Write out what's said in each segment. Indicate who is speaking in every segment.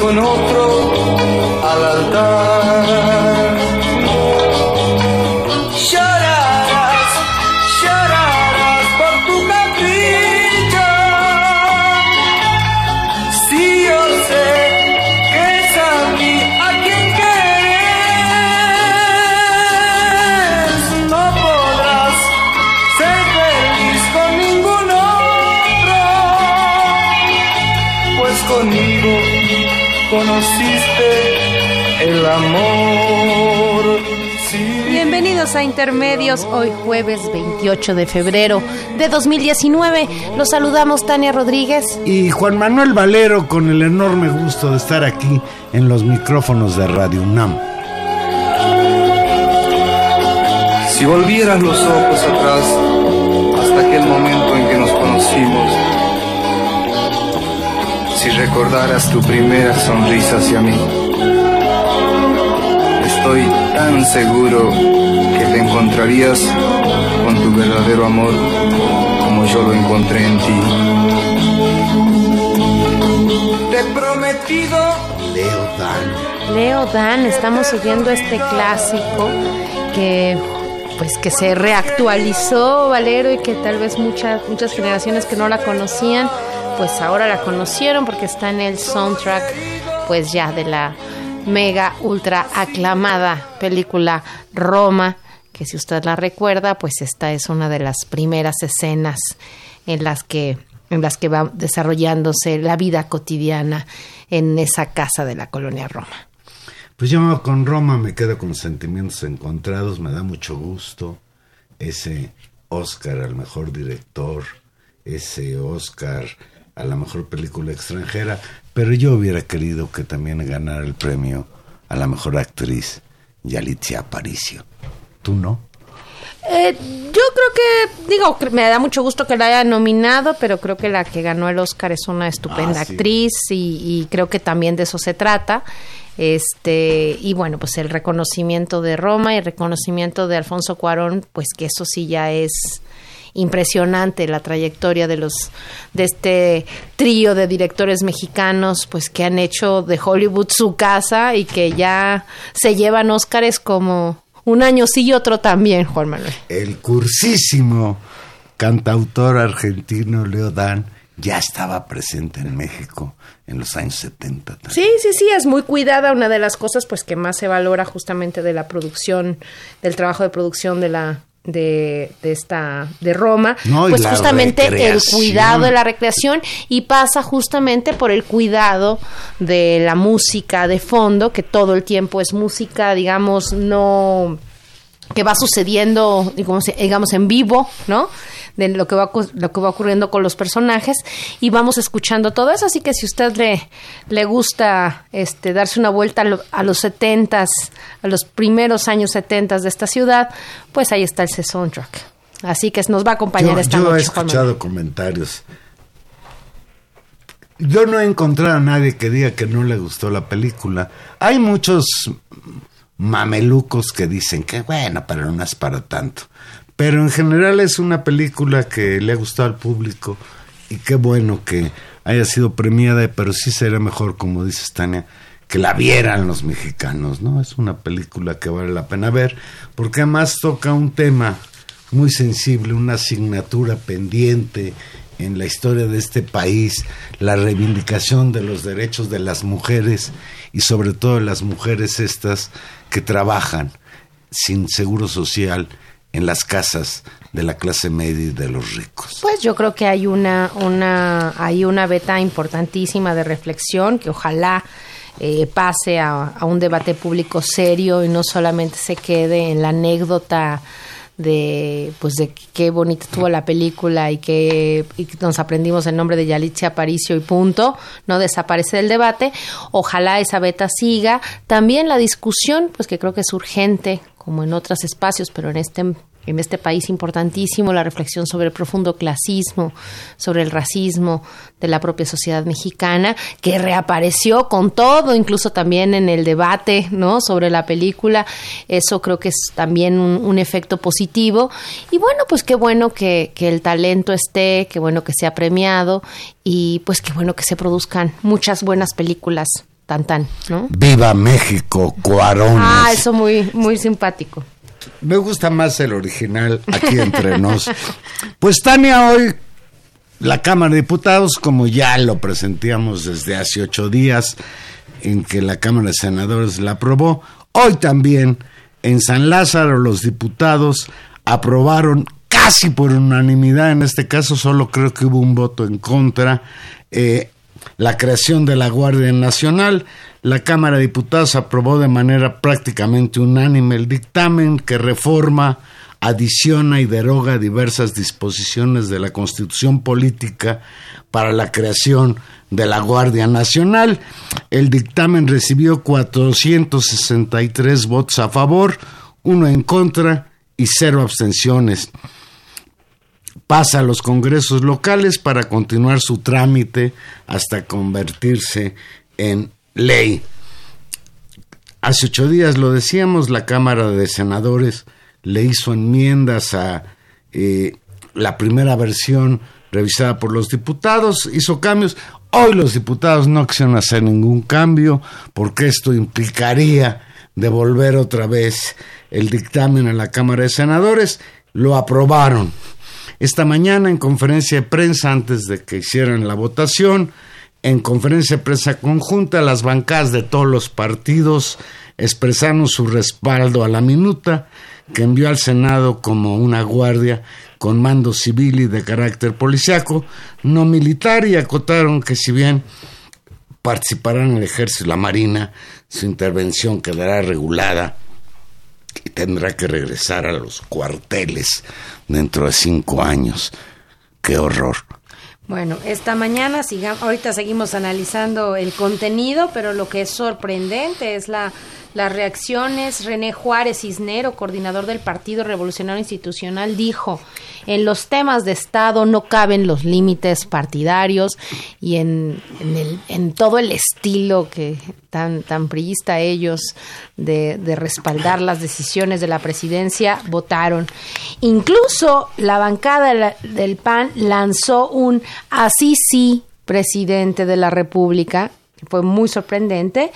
Speaker 1: Con otro al altar. Conociste el amor.
Speaker 2: Bienvenidos a Intermedios, hoy jueves 28 de febrero de 2019. Los saludamos Tania Rodríguez
Speaker 3: y Juan Manuel Valero con el enorme gusto de estar aquí en los micrófonos de Radio UNAM.
Speaker 1: Si volvieras los ojos atrás hasta aquel momento en que nos conocimos, si recordaras tu primera sonrisa hacia mí. Estoy tan seguro que te encontrarías con tu verdadero amor como yo lo encontré en ti. Te prometido.
Speaker 3: Leo Dan.
Speaker 2: Leo Dan, estamos oyendo este clásico que pues que se reactualizó Valero y que tal vez muchas muchas generaciones que no la conocían pues ahora la conocieron porque está en el soundtrack pues ya de la mega ultra aclamada película Roma, que si usted la recuerda, pues esta es una de las primeras escenas en las que en las que va desarrollándose la vida cotidiana en esa casa de la colonia Roma.
Speaker 3: Pues yo con Roma me quedo con sentimientos encontrados, me da mucho gusto ese Oscar al mejor director, ese Oscar a la mejor película extranjera, pero yo hubiera querido que también ganara el premio a la mejor actriz Yalitza Aparicio. ¿Tú no?
Speaker 2: Eh, yo creo que, digo, me da mucho gusto que la haya nominado, pero creo que la que ganó el Oscar es una estupenda ah, actriz y, y, creo que también de eso se trata. Este, y bueno, pues el reconocimiento de Roma y el reconocimiento de Alfonso Cuarón, pues que eso sí ya es impresionante la trayectoria de los de este trío de directores mexicanos pues que han hecho de Hollywood su casa y que ya se llevan Óscares como un año sí y otro también, Juan Manuel.
Speaker 3: El cursísimo cantautor argentino Leo Dan ya estaba presente en México en los años 70.
Speaker 2: Sí, sí, sí, es muy cuidada, una de las cosas pues que más se valora justamente de la producción, del trabajo de producción de la de, de, esta de Roma pues justamente el cuidado de la recreación y pasa justamente por el cuidado de la música de fondo que todo el tiempo es música digamos no que va sucediendo digamos en vivo no de lo que va lo que va ocurriendo con los personajes y vamos escuchando todo eso. Así que si usted le le gusta este darse una vuelta a, los setentas a los primeros años setentas de esta ciudad pues ahí está ese soundtrack. Así que nos va a acompañar esta
Speaker 3: noche
Speaker 2: yo
Speaker 3: he escuchado comentarios. Yo no he encontrado a nadie que diga que no le gustó la película. Hay muchos mamelucos que dicen que bueno, pero no es para tanto. Pero en general es una película que le ha gustado al público y qué bueno que haya sido premiada, pero sí sería mejor, como dice Tania, que la vieran los mexicanos, ¿no? Es una película que vale la pena ver, porque además toca un tema muy sensible, una asignatura pendiente en la historia de este país, la reivindicación de los derechos de las mujeres y sobre todo las mujeres estas que trabajan sin seguro social en las casas de la clase media y de los ricos.
Speaker 2: Pues yo creo que hay una, una, hay una beta importantísima de reflexión que ojalá eh, pase a, un debate público serio y no solamente se quede en la anécdota de pues de qué bonita estuvo la película y que nos aprendimos el nombre de Yalitza Aparicio y punto, no desaparece del debate. Ojalá esa beta siga. También la discusión, pues que creo que es urgente, como en otros espacios, pero en este en este país importantísimo la reflexión sobre el profundo clasismo, sobre el racismo de la propia sociedad mexicana, que reapareció con todo, incluso también en el debate ¿no? sobre la película. Eso creo que es también un, efecto positivo. Y bueno, pues qué bueno que, que, el talento esté, qué bueno que sea premiado y pues qué bueno que se produzcan muchas buenas películas. Tan, tan, ¿no?
Speaker 3: Viva México, Cuarón.
Speaker 2: Ah, eso muy, muy simpático.
Speaker 3: Me gusta más el original aquí entre nos. Pues Tania, hoy la Cámara de Diputados, como ya lo presentíamos desde hace ocho días, en que la Cámara de Senadores la aprobó, hoy también en San Lázaro los diputados aprobaron casi por unanimidad, en este caso solo creo que hubo un voto en contra, eh, la creación de la Guardia Nacional. La Cámara de Diputados aprobó de manera prácticamente unánime el dictamen que reforma, adiciona y deroga diversas disposiciones de la Constitución Política para la creación de la Guardia Nacional. El dictamen recibió 463 votos a favor, uno en contra y cero abstenciones pasa a los congresos locales para continuar su trámite hasta convertirse en ley. Hace ocho días lo decíamos, la Cámara de Senadores le hizo enmiendas a eh, la primera versión revisada por los diputados, hizo cambios. Hoy los diputados no quisieron hacer ningún cambio porque esto implicaría devolver otra vez el dictamen a la Cámara de Senadores. Lo aprobaron. Esta mañana en conferencia de prensa, antes de que hicieran la votación, en conferencia de prensa conjunta, las bancadas de todos los partidos expresaron su respaldo a la minuta que envió al Senado como una guardia con mando civil y de carácter policiaco, no militar, y acotaron que si bien participarán el ejército y la marina, su intervención quedará regulada y tendrá que regresar a los cuarteles dentro de cinco años. Qué horror.
Speaker 2: Bueno, esta mañana sigamos, ahorita seguimos analizando el contenido, pero lo que es sorprendente es la las reacciones. René Juárez Cisnero, coordinador del Partido Revolucionario Institucional, dijo, en los temas de Estado no caben los límites partidarios y en, el, en todo el estilo que tan, tan priista ellos de, de respaldar las decisiones de la presidencia votaron. Incluso la bancada del PAN lanzó un así sí presidente de la República fue muy sorprendente.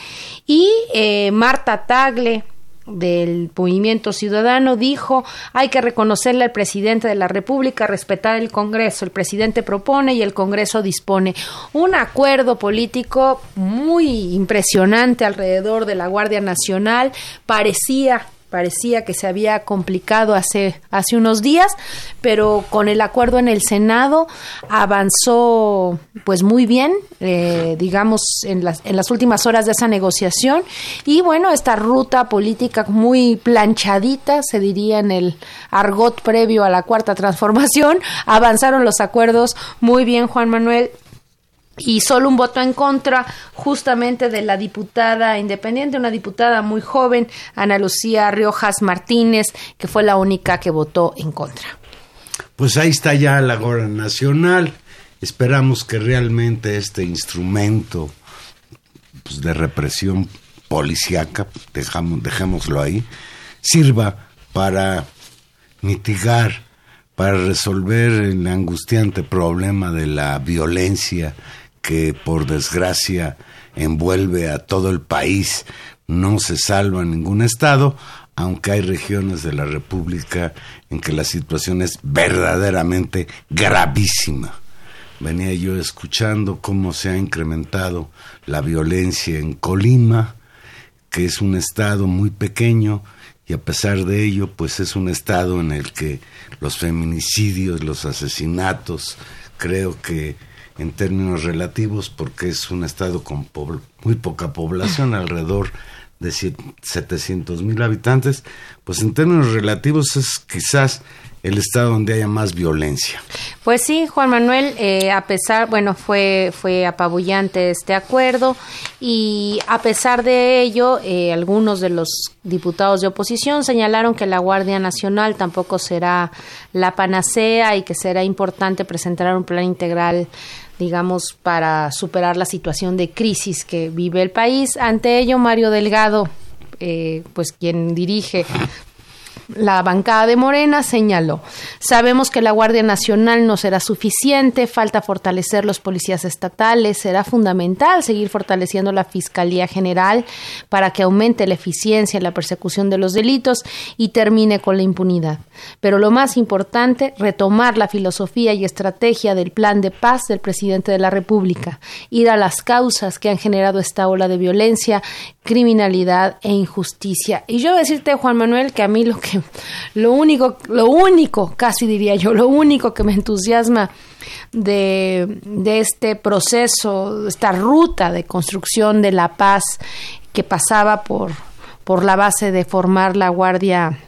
Speaker 2: Y eh, Marta Tagle, del Movimiento Ciudadano dijo hay que reconocerle al presidente de la República, respetar el Congreso. El presidente propone y el Congreso dispone. Un acuerdo político muy impresionante alrededor de la Guardia Nacional. Parecía parecía que se había complicado hace, hace unos días, pero con el acuerdo en el Senado avanzó pues muy bien, eh, digamos, en las, en las últimas horas de esa negociación. Y bueno, esta ruta política muy planchadita, se diría en el argot previo a la cuarta transformación, avanzaron los acuerdos muy bien, Juan Manuel y solo un voto en contra justamente de la diputada independiente, una diputada muy joven, Ana Lucía Riojas Martínez, que fue la única que votó en contra.
Speaker 3: Pues ahí está ya la Guardia Nacional. Esperamos que realmente este instrumento pues, de represión policíaca, dejamos, dejémoslo ahí, sirva para mitigar, para resolver el angustiante problema de la violencia que por desgracia envuelve a todo el país, no se salva ningún estado, aunque hay regiones de la República en que la situación es verdaderamente gravísima. Venía yo escuchando cómo se ha incrementado la violencia en Colima, que es un estado muy pequeño y a pesar de ello, pues es un estado en el que los feminicidios, los asesinatos, creo que en términos relativos, porque es un estado con muy poca población, alrededor de 700 mil habitantes, pues en términos relativos es quizás el estado donde haya más violencia.
Speaker 2: Pues sí, Juan Manuel, eh, a pesar, bueno, fue, fue apabullante este acuerdo y a pesar de ello, eh, algunos de los diputados de oposición señalaron que la Guardia Nacional tampoco será la panacea y que será importante presentar un plan integral digamos, para superar la situación de crisis que vive el país. Ante ello, Mario Delgado, eh, pues quien dirige la bancada de Morena señaló, sabemos que la Guardia Nacional no será suficiente, falta fortalecer los policías estatales, será fundamental seguir fortaleciendo la Fiscalía General para que aumente la eficiencia en la persecución de los delitos y termine con la impunidad. Pero lo más importante, retomar la filosofía y estrategia del plan de paz del presidente de la República, ir a las causas que han generado esta ola de violencia, criminalidad e injusticia. Y yo decirte, Juan Manuel, que a mí lo que lo único, lo único, casi diría yo, lo único que me entusiasma de, este proceso, esta ruta de construcción de la paz que pasaba por, por la base de formar la Guardia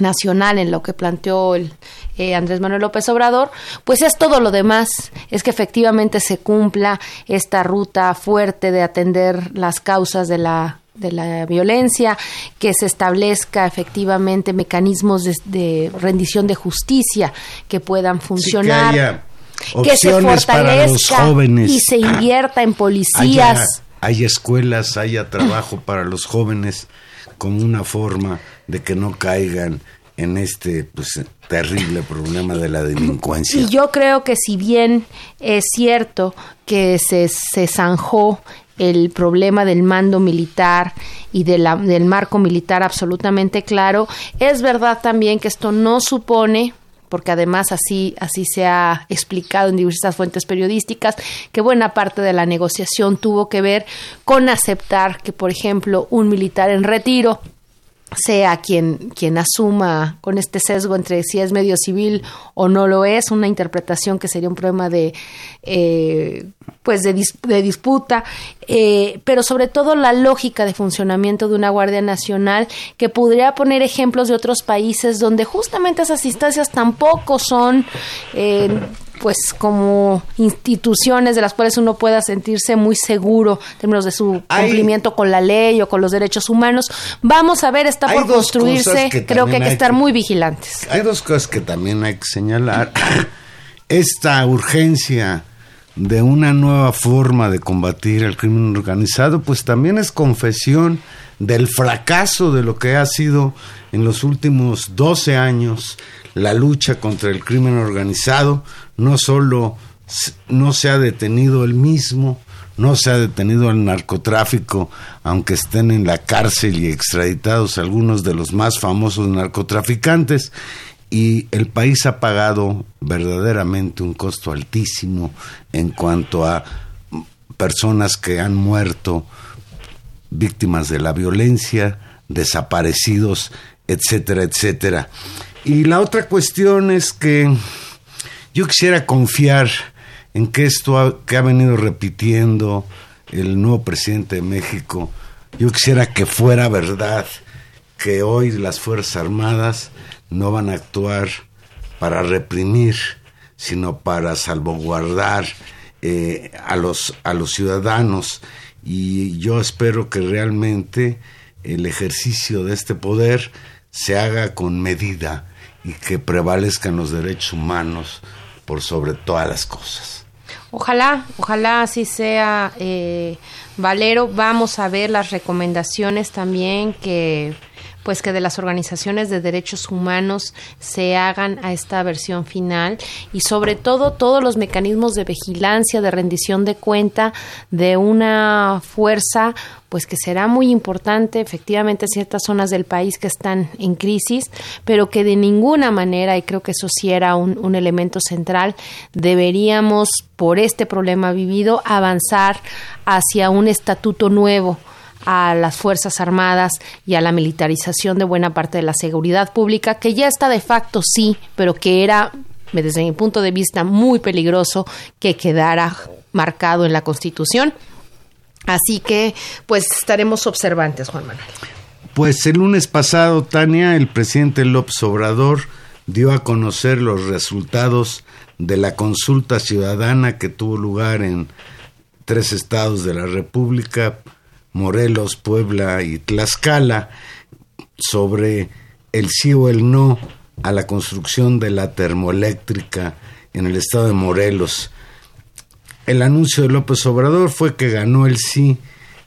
Speaker 2: Nacional en lo que planteó el, eh, Andrés Manuel López Obrador, pues es todo lo demás, es que efectivamente se cumpla esta ruta fuerte de atender las causas de la de la violencia, que se establezca efectivamente mecanismos de, rendición de justicia que puedan funcionar, que, se fortalezca y se invierta en policías.
Speaker 3: Hay escuelas, haya trabajo para los jóvenes como una forma de que no caigan en este pues terrible problema de la delincuencia.
Speaker 2: Y yo creo que si bien es cierto que se, se zanjó el problema del mando militar y del marco militar absolutamente claro. Es verdad también que esto no supone porque además así, así se ha explicado en diversas fuentes periodísticas, que buena parte de la negociación tuvo que ver con aceptar que, por ejemplo, un militar en retiro sea quien, quien asuma con este sesgo entre si es medio civil o no lo es, una interpretación que sería un problema de, eh, pues de, de disputa, eh, pero sobre todo la lógica de funcionamiento de una Guardia Nacional que podría poner ejemplos de otros países donde justamente esas instancias tampoco son eh, pues como instituciones de las cuales uno pueda sentirse muy seguro en términos de su cumplimiento con la ley o con los derechos humanos. Vamos a ver, está por construirse, creo que hay que estar muy vigilantes.
Speaker 3: Hay dos cosas que también hay que señalar. Esta urgencia de una nueva forma de combatir el crimen organizado, pues también es confesión del fracaso de lo que ha sido en los últimos 12 años la lucha contra el crimen organizado, no solo no se ha detenido el mismo, no se ha detenido el narcotráfico, aunque estén en la cárcel y extraditados algunos de los más famosos narcotraficantes, y el país ha pagado verdaderamente un costo altísimo en cuanto a personas que han muerto víctimas de la violencia, desaparecidos, etcétera, etcétera. Y la otra cuestión es que yo quisiera confiar en que esto que ha venido repitiendo el nuevo presidente de México, yo quisiera que fuera verdad que hoy las Fuerzas Armadas no van a actuar para reprimir, sino para salvaguardar eh, a, los, a los ciudadanos. Y yo espero que realmente el ejercicio de este poder se haga con medida y que prevalezcan los derechos humanos por sobre todas las cosas.
Speaker 2: Ojalá, ojalá así sea, eh, Valero, vamos a ver las recomendaciones también que pues que de las organizaciones de derechos humanos se hagan a esta versión final y sobre todo todos los mecanismos de vigilancia, de rendición de cuenta de una fuerza pues que será muy importante efectivamente en ciertas zonas del país que están en crisis, pero que de ninguna manera, y creo que eso sí era un, un elemento central, deberíamos, por este problema vivido, avanzar hacia un estatuto nuevo a las Fuerzas Armadas y a la militarización de buena parte de la seguridad pública, que ya está de facto sí, pero que era, desde mi punto de vista, muy peligroso que quedara marcado en la Constitución. Así que, pues, estaremos observantes, Juan Manuel.
Speaker 3: Pues el lunes pasado, Tania, el presidente López Obrador dio a conocer los resultados de la consulta ciudadana que tuvo lugar en tres estados de la República, Morelos, Puebla y Tlaxcala sobre el sí o el no a la construcción de la termoeléctrica en el estado de Morelos. El anuncio de López Obrador fue que ganó el sí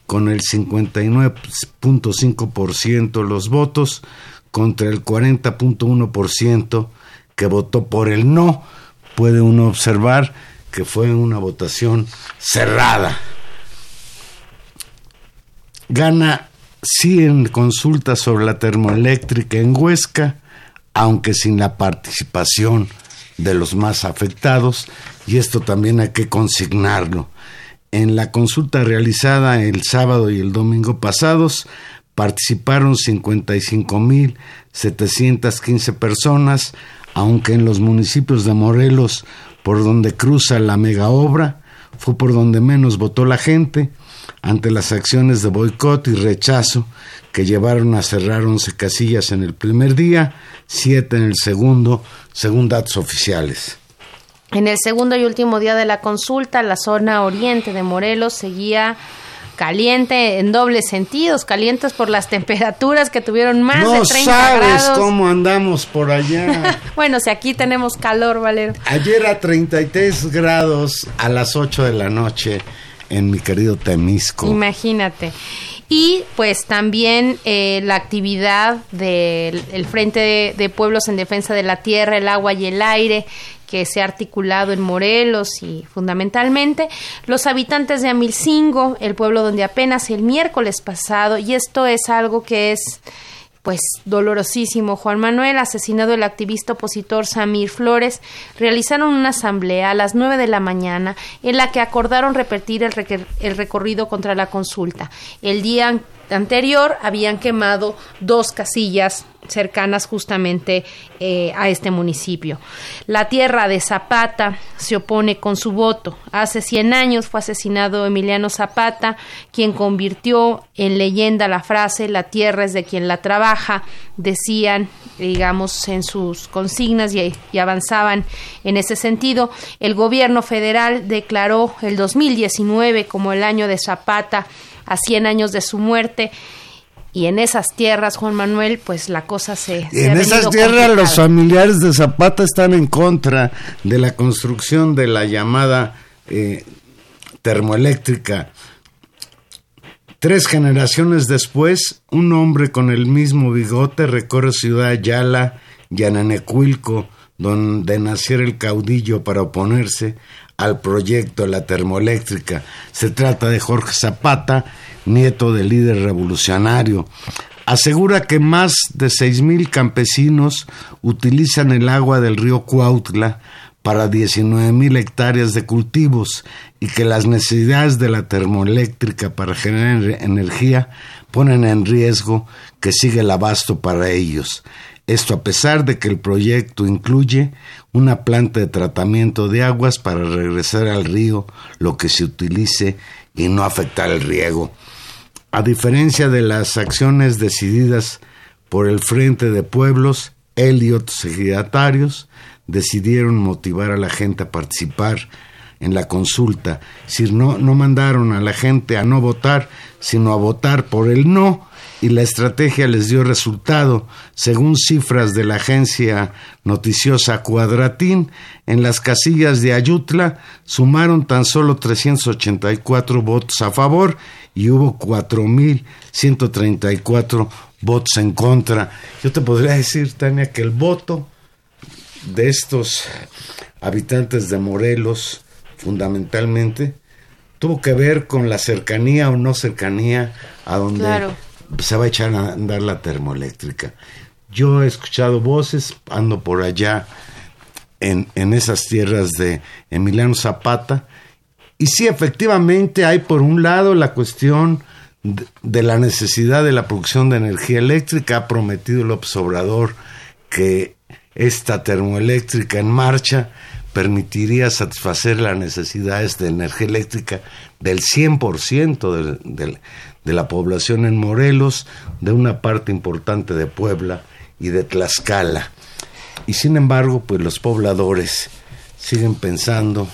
Speaker 3: con el 59.5% los votos contra el 40.1% que votó por el no. Puede uno observar que fue una votación cerrada gana sí en consulta sobre la termoeléctrica en Huesca, aunque sin la participación de los más afectados, y esto también hay que consignarlo. En la consulta realizada el sábado y el domingo pasados, participaron 55.715 personas, aunque en los municipios de Morelos, por donde cruza la mega obra, fue por donde menos votó la gente, ante las acciones de boicot y rechazo que llevaron a cerrar 11 casillas en el primer día, 7 en el segundo, según datos oficiales.
Speaker 2: En el segundo y último día de la consulta, la zona oriente de Morelos seguía caliente en dobles sentidos, calientes por las temperaturas que tuvieron más de 30
Speaker 3: sabes cómo andamos por allá.
Speaker 2: bueno, si aquí tenemos calor, Valero.
Speaker 3: Ayer a 33 grados a las 8 de la noche en mi querido Temisco.
Speaker 2: Imagínate. Y pues también eh, la actividad del Frente de, Pueblos en Defensa de la Tierra, el Agua y el Aire, que se ha articulado en Morelos y fundamentalmente los habitantes de Amilcingo, el pueblo donde apenas el miércoles pasado, y esto es algo que es pues dolorosísimo. Juan Manuel, asesinado el activista opositor Samir Flores, realizaron una asamblea a las nueve de la mañana en la que acordaron repetir el, el recorrido contra la consulta. El día anterior habían quemado dos casillas cercanas justamente eh, a este municipio. La tierra de Zapata se opone con su voto. Hace 100 años fue asesinado Emiliano Zapata, quien convirtió en leyenda la frase la tierra es de quien la trabaja, decían, digamos, en sus consignas y, y avanzaban en ese sentido. El gobierno federal declaró el 2019 como el año de Zapata a 100 años de su muerte y en esas tierras, Juan Manuel, pues la cosa se...
Speaker 3: en esas tierras los familiares de Zapata están en contra de la construcción de la llamada eh, termoeléctrica. Tres generaciones después, un hombre con el mismo bigote recorre Ciudad Yala y Ananecuilco, donde naciera el caudillo para oponerse al proyecto de la termoeléctrica. Se trata de Jorge Zapata, nieto del líder revolucionario. Asegura que más de seis mil campesinos utilizan el agua del río Cuautla para 19 mil hectáreas de cultivos y que las necesidades de la termoeléctrica para generar energía ponen en riesgo que siga el abasto para ellos. Esto a pesar de que el proyecto incluye una planta de tratamiento de aguas para regresar al río lo que se utilice y no afectar el riego. A diferencia de las acciones decididas por el Frente de Pueblos, él y otros secretarios decidieron motivar a la gente a participar en la consulta. Si no, no mandaron a la gente a no votar, sino a votar por el no y la estrategia les dio resultado. Según cifras de la agencia noticiosa Cuadratín, en las casillas de Ayutla sumaron tan solo 384 votos a favor y hubo 4.134 votos en contra. Yo te podría decir, Tania, que el voto de estos habitantes de Morelos, fundamentalmente, tuvo que ver con la cercanía o no cercanía a donde se va a echar a andar la termoeléctrica. Yo he escuchado voces, ando por allá en, en esas tierras de Emiliano Zapata, y sí, efectivamente hay por un lado la cuestión de, la necesidad de la producción de energía eléctrica. Ha prometido López Obrador que esta termoeléctrica en marcha permitiría satisfacer las necesidades de energía eléctrica del 100% de, de la población en Morelos, de una parte importante de Puebla y de Tlaxcala. Y sin embargo, pues los pobladores siguen pensando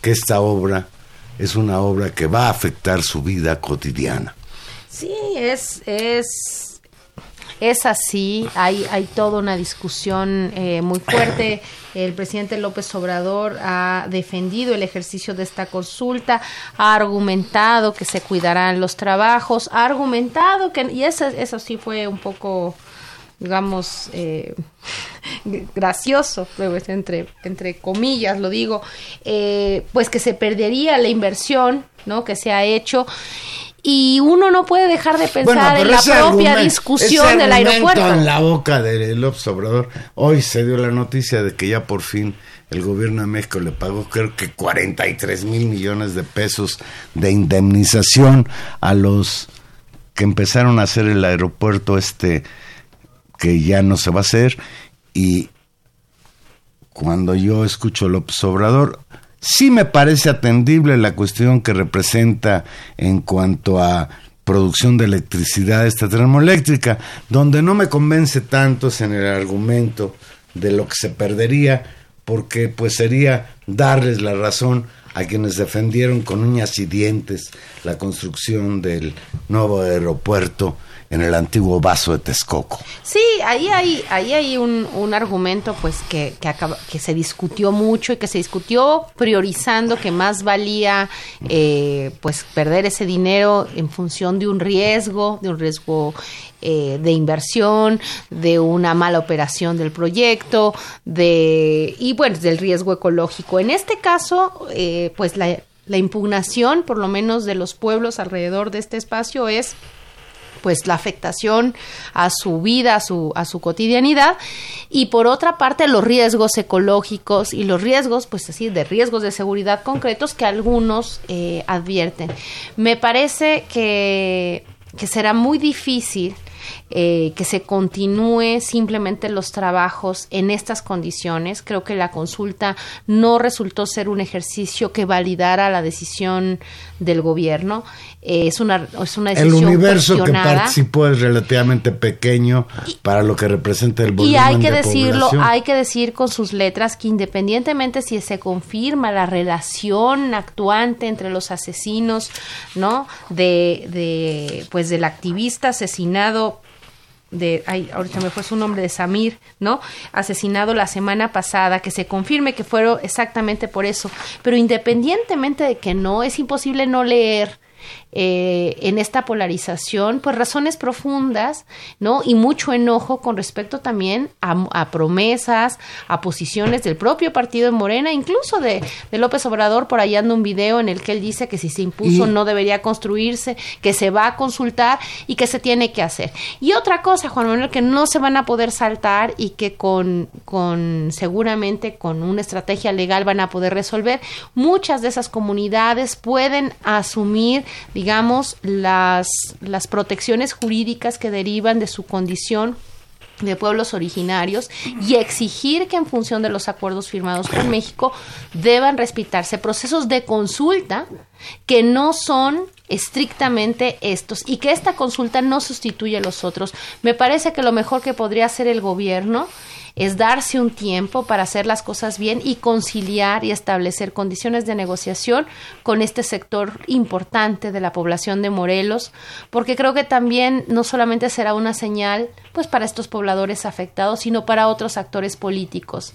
Speaker 3: que esta obra es una obra que va a afectar su vida cotidiana.
Speaker 2: Sí, es, es, es así, hay, hay toda una discusión eh, muy fuerte. El presidente López Obrador ha defendido el ejercicio de esta consulta, ha argumentado que se cuidarán los trabajos, ha argumentado que, y eso, eso sí fue un poco digamos, eh, gracioso, pues, entre, entre comillas lo digo, eh, pues que se perdería la inversión, ¿no? Que se ha hecho y uno no puede dejar de pensar en la propia discusión del aeropuerto.
Speaker 3: en la boca del López Obrador. Hoy se dio la noticia de que ya por fin el gobierno de México le pagó creo que 43 mil millones de pesos de indemnización a los que empezaron a hacer el aeropuerto este que ya no se va a hacer y cuando yo escucho López Obrador, sí me parece atendible la cuestión que representa en cuanto a producción de electricidad esta termoeléctrica, donde no me convence tanto es en el argumento de lo que se perdería, porque pues sería darles la razón a quienes defendieron con uñas y dientes la construcción del nuevo aeropuerto en el antiguo vaso de Texcoco.
Speaker 2: Sí, ahí hay, ahí hay un, un argumento pues que, que, que, se discutió mucho y que se discutió priorizando que más valía eh, pues perder ese dinero en función de un riesgo, de un riesgo eh, de inversión, de una mala operación del proyecto, de y bueno, del riesgo ecológico. En este caso, eh, pues la, la impugnación, por lo menos de los pueblos alrededor de este espacio, es pues la afectación a su vida, a su, a su cotidianidad y por otra parte los riesgos ecológicos y los riesgos, pues así, de riesgos de seguridad concretos que algunos eh, advierten. Me parece que, que será muy difícil eh, que se continúe simplemente los trabajos en estas condiciones. Creo que la consulta no resultó ser un ejercicio que validara la decisión del gobierno. Eh, es, una, es una decisión
Speaker 3: El universo que participó es relativamente pequeño para lo que representa el volumen
Speaker 2: Y hay que decirlo, hay que decir con sus letras que independientemente si se confirma la relación actuante entre los asesinos, ¿no? De, de pues del activista asesinado de, ay, ahorita me fue su nombre, de Samir, ¿no? Asesinado la semana pasada, que se confirme que fueron exactamente por eso. Pero independientemente de que no, es imposible no leer eh, en esta polarización, pues razones profundas, ¿no? Y mucho enojo con respecto también a, promesas, a posiciones del propio partido de Morena, incluso de, López Obrador, por ahí anda un video en el que él dice que si se impuso no debería construirse, que se va a consultar y que se tiene que hacer. Y otra cosa, Juan Manuel, que no se van a poder saltar y que con, con seguramente con una estrategia legal van a poder resolver, muchas de esas comunidades pueden asumir, digamos, las, las protecciones jurídicas que derivan de su condición de pueblos originarios y exigir que en función de los acuerdos firmados con México deban respetarse procesos de consulta que no son estrictamente estos y que esta consulta no sustituye a los otros. Me parece que lo mejor que podría hacer el gobierno es darse un tiempo para hacer las cosas bien y conciliar y establecer condiciones de negociación con este sector importante de la población de Morelos, porque creo que también no solamente será una señal pues para estos pobladores afectados, sino para otros actores políticos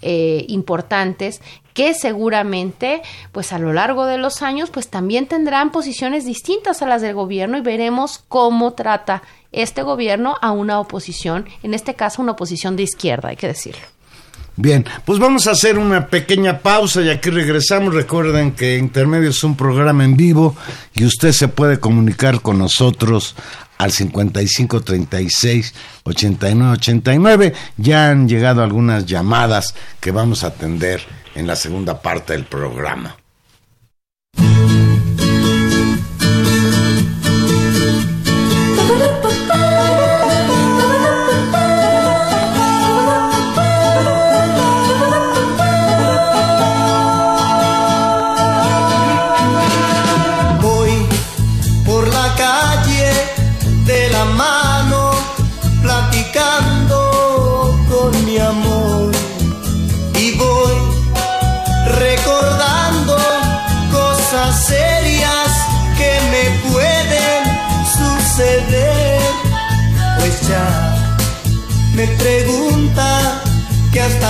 Speaker 2: eh, importantes que seguramente pues a lo largo de los años pues también tendrán posiciones distintas a las del gobierno y veremos cómo trata este gobierno a una oposición, en este caso una oposición de izquierda, hay que decirlo.
Speaker 3: Bien, pues vamos a hacer una pequeña pausa y aquí regresamos. Recuerden que Intermedio es un programa en vivo y usted se puede comunicar con nosotros al 55 36 89 89. Ya han llegado algunas llamadas que vamos a atender en la segunda parte del programa.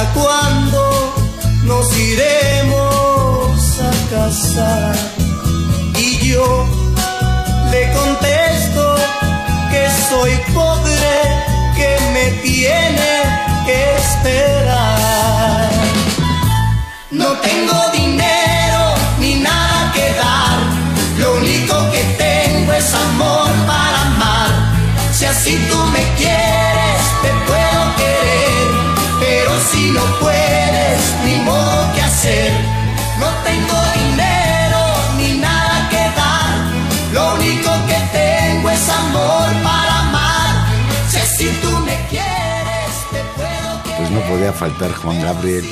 Speaker 4: Hasta cuándo nos iremos a casar. Y yo le contesto que soy pobre, que me tiene que esperar. No tengo
Speaker 3: podía faltar Juan Gabriel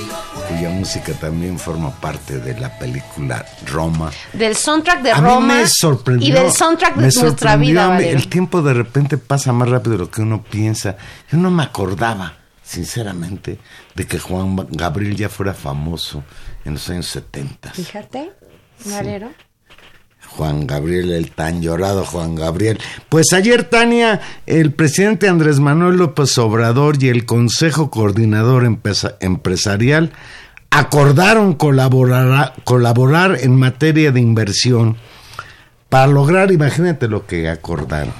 Speaker 3: cuya música también forma parte de la película Roma.
Speaker 2: Del soundtrack de Roma.
Speaker 3: me sorprendió,
Speaker 2: y del soundtrack de nuestra vida.
Speaker 3: El tiempo de repente pasa más rápido de lo que uno piensa. Yo no me acordaba sinceramente, de que Juan Gabriel ya fuera famoso en los años 70.
Speaker 2: Fíjate, Valero.
Speaker 3: Juan Gabriel, el tan llorado Juan Gabriel. Pues ayer, Tania, el presidente Andrés Manuel López Obrador y el Consejo Coordinador Empresarial acordaron colaborar, colaborar en materia de inversión para lograr, imagínate lo que acordaron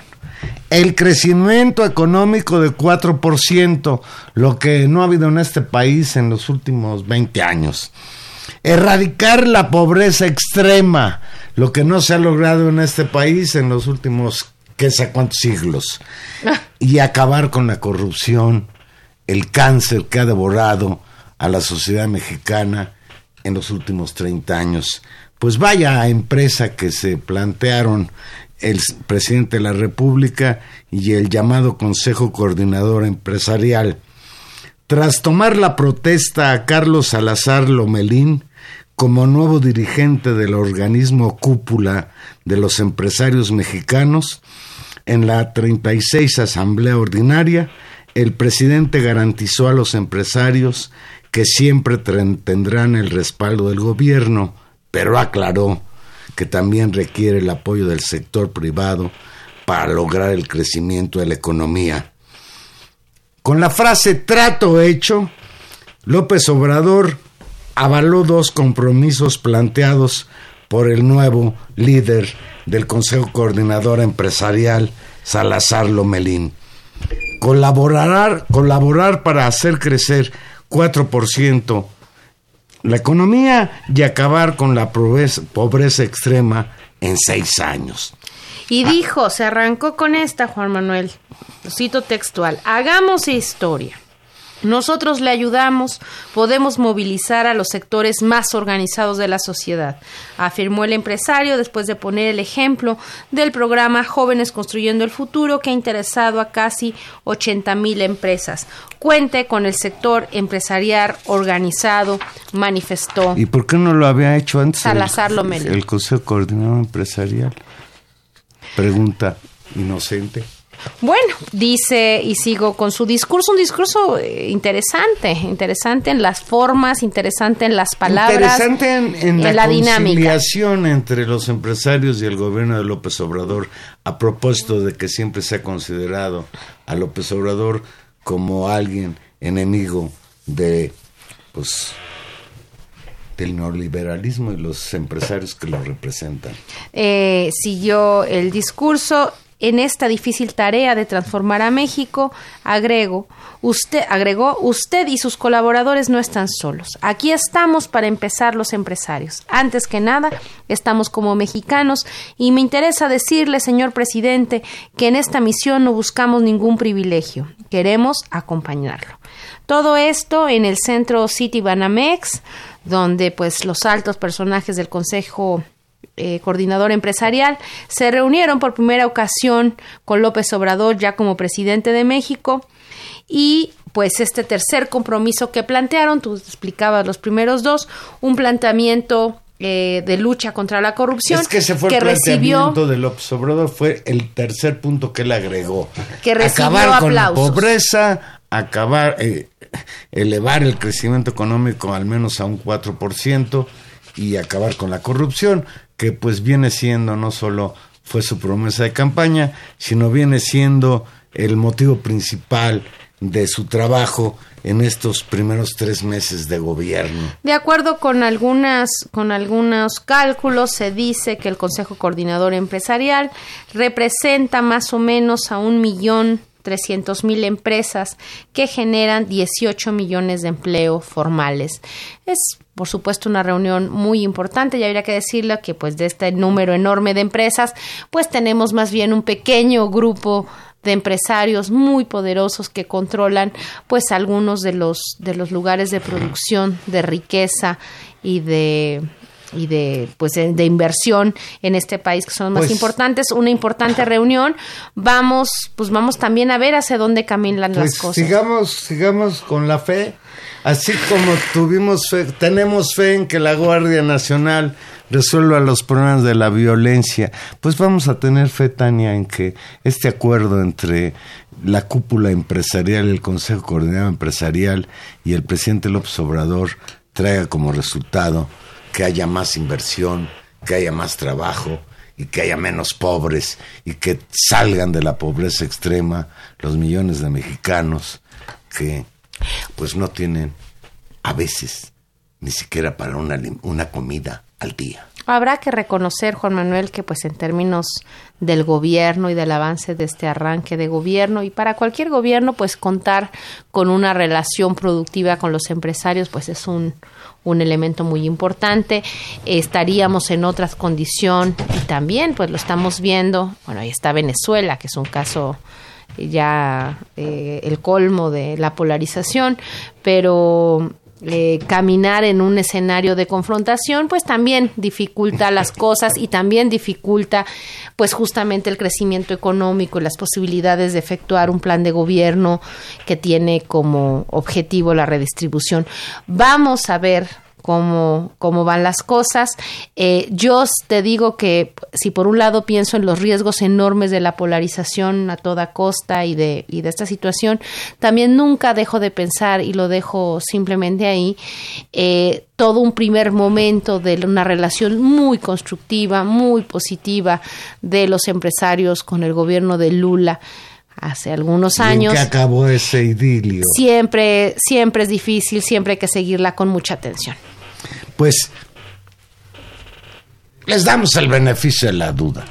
Speaker 3: el crecimiento económico de 4%, lo que no ha habido en este país en los últimos 20 años. Erradicar la pobreza extrema, lo que no se ha logrado en este país en los últimos, qué sé cuántos siglos. Y acabar con la corrupción, el cáncer que ha devorado a la sociedad mexicana en los últimos 30 años. Pues vaya empresa que se plantearon el presidente de la República y el llamado Consejo Coordinador Empresarial. Tras tomar la protesta a Carlos Salazar Lomelín como nuevo dirigente del organismo cúpula de los empresarios mexicanos, en la 36 Asamblea Ordinaria, el presidente garantizó a los empresarios que siempre tendrán el respaldo del gobierno, pero aclaró que también requiere el apoyo del sector privado para lograr el crecimiento de la economía. Con la frase trato hecho, López Obrador avaló dos compromisos planteados por el nuevo líder del Consejo Coordinador Empresarial, Salazar Lomelín. Colaborar, colaborar para hacer crecer 4% la economía y acabar con la pobreza, extrema en seis años.
Speaker 2: Y dijo, se arrancó con esta, Juan Manuel, cito textual, hagamos historia. Nosotros le ayudamos, podemos movilizar a los sectores más organizados de la sociedad, afirmó el empresario después de poner el ejemplo del programa Jóvenes Construyendo el Futuro que ha interesado a casi 80 mil empresas. Cuente con el sector empresarial organizado, manifestó.
Speaker 3: ¿Y por qué no lo había hecho antes?
Speaker 2: Salazar
Speaker 3: el, el Consejo Coordinador Empresarial. Pregunta inocente.
Speaker 2: Bueno, dice, y sigo con su discurso, un discurso eh, interesante, interesante en las formas, interesante en las palabras.
Speaker 3: Interesante en, la, conciliación entre los empresarios y el gobierno de López Obrador, a propósito de que siempre se ha considerado a López Obrador como alguien enemigo de, pues, del neoliberalismo y los empresarios que lo representan.
Speaker 2: Eh, siguió el discurso en esta difícil tarea de transformar a México, agrego, usted agregó, usted y sus colaboradores no están solos. Aquí estamos para empezar los empresarios. Antes que nada, estamos como mexicanos y me interesa decirle, señor presidente, que en esta misión no buscamos ningún privilegio. Queremos acompañarlo. Todo esto en el centro City Banamex, donde pues los altos personajes del Consejo eh, coordinador empresarial, se reunieron por primera ocasión con López Obrador ya como presidente de México y pues este tercer compromiso que plantearon, tú explicabas los primeros dos, un planteamiento eh, de lucha contra la corrupción.
Speaker 3: Es que ese fue el planteamiento de López Obrador, fue el tercer punto que él agregó.
Speaker 2: Que recibió acabar con la
Speaker 3: pobreza, acabar, eh, elevar el crecimiento económico al menos a un 4% y acabar con la corrupción que pues viene siendo no solo fue su promesa de campaña, sino viene siendo el motivo principal de su trabajo en estos primeros tres meses de gobierno.
Speaker 2: De acuerdo con algunas, con algunos cálculos, se dice que el Consejo Coordinador Empresarial representa más o menos a un millón trescientos mil empresas que generan 18 millones de empleo formales. Es por supuesto una reunión muy importante y habría que decirle que pues de este número enorme de empresas pues tenemos más bien un pequeño grupo de empresarios muy poderosos que controlan pues algunos de los de los lugares de producción de riqueza y de y de pues de, inversión en este país que son más pues importantes. Una importante reunión. Vamos pues vamos también a ver hacia dónde caminan las pues cosas.
Speaker 3: sigamos sigamos con la fe. Así como tuvimos fe, tenemos fe en que la Guardia Nacional resuelva los problemas de la violencia, pues vamos a tener fe, Tania, en que este acuerdo entre la cúpula empresarial, el Consejo Coordinado Empresarial y el presidente López Obrador traiga como resultado que haya más inversión, que haya más trabajo y que haya menos pobres y que salgan de la pobreza extrema los millones de mexicanos que pues no tienen a veces ni siquiera para una, una comida
Speaker 2: Habrá que reconocer, Juan Manuel, que pues en términos del gobierno y del avance de este arranque de gobierno y para cualquier gobierno pues contar con una relación productiva con los empresarios pues es un, un elemento muy importante. Estaríamos en otras condición y también pues lo estamos viendo, bueno, ahí está Venezuela, que es un caso ya eh, el colmo de la polarización, pero eh, caminar en un escenario de confrontación, pues también dificulta las cosas y también dificulta, pues justamente el crecimiento económico y las posibilidades de efectuar un plan de gobierno que tiene como objetivo la redistribución. Vamos a ver cómo, cómo van las cosas. Eh, yo te digo que si por un lado pienso en los riesgos enormes de la polarización a toda costa y de, y de esta situación, también nunca dejo de pensar y lo dejo simplemente ahí. Eh, todo un primer momento de una relación muy constructiva, muy positiva de los empresarios con el gobierno de Lula hace algunos años.
Speaker 3: ¿En qué acabó ese idilio?
Speaker 2: Siempre, siempre es difícil, siempre hay que seguirla con mucha atención
Speaker 3: pues les damos el beneficio de la duda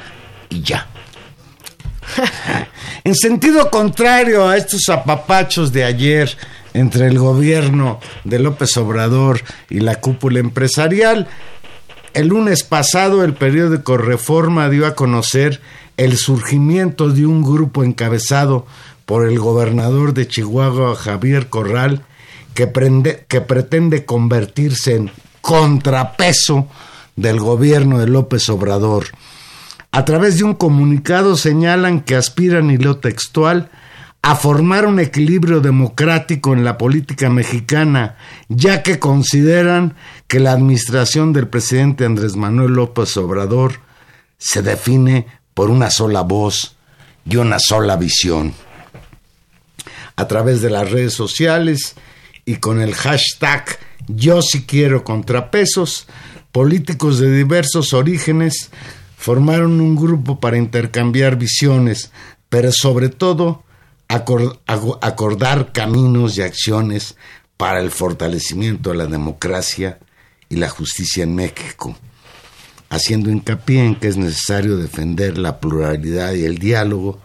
Speaker 3: y ya. en sentido contrario a estos apapachos de ayer entre el gobierno de López Obrador y la cúpula empresarial, el lunes pasado el periódico Reforma dio a conocer el surgimiento de un grupo encabezado por el gobernador de Chihuahua, Javier Corral, que, que pretende convertirse en contrapeso del gobierno de López Obrador. A través de un comunicado señalan que aspiran, y lo textual, a formar un equilibrio democrático en la política mexicana, ya que consideran que la administración del presidente Andrés Manuel López Obrador se define por una sola voz y una sola visión. A través de las redes sociales y con el hashtag Yo si quiero contrapesos, políticos de diversos orígenes formaron un grupo para intercambiar visiones, pero sobre todo acordar caminos y acciones para el fortalecimiento de la democracia y la justicia en México, haciendo hincapié en que es necesario defender la pluralidad y el diálogo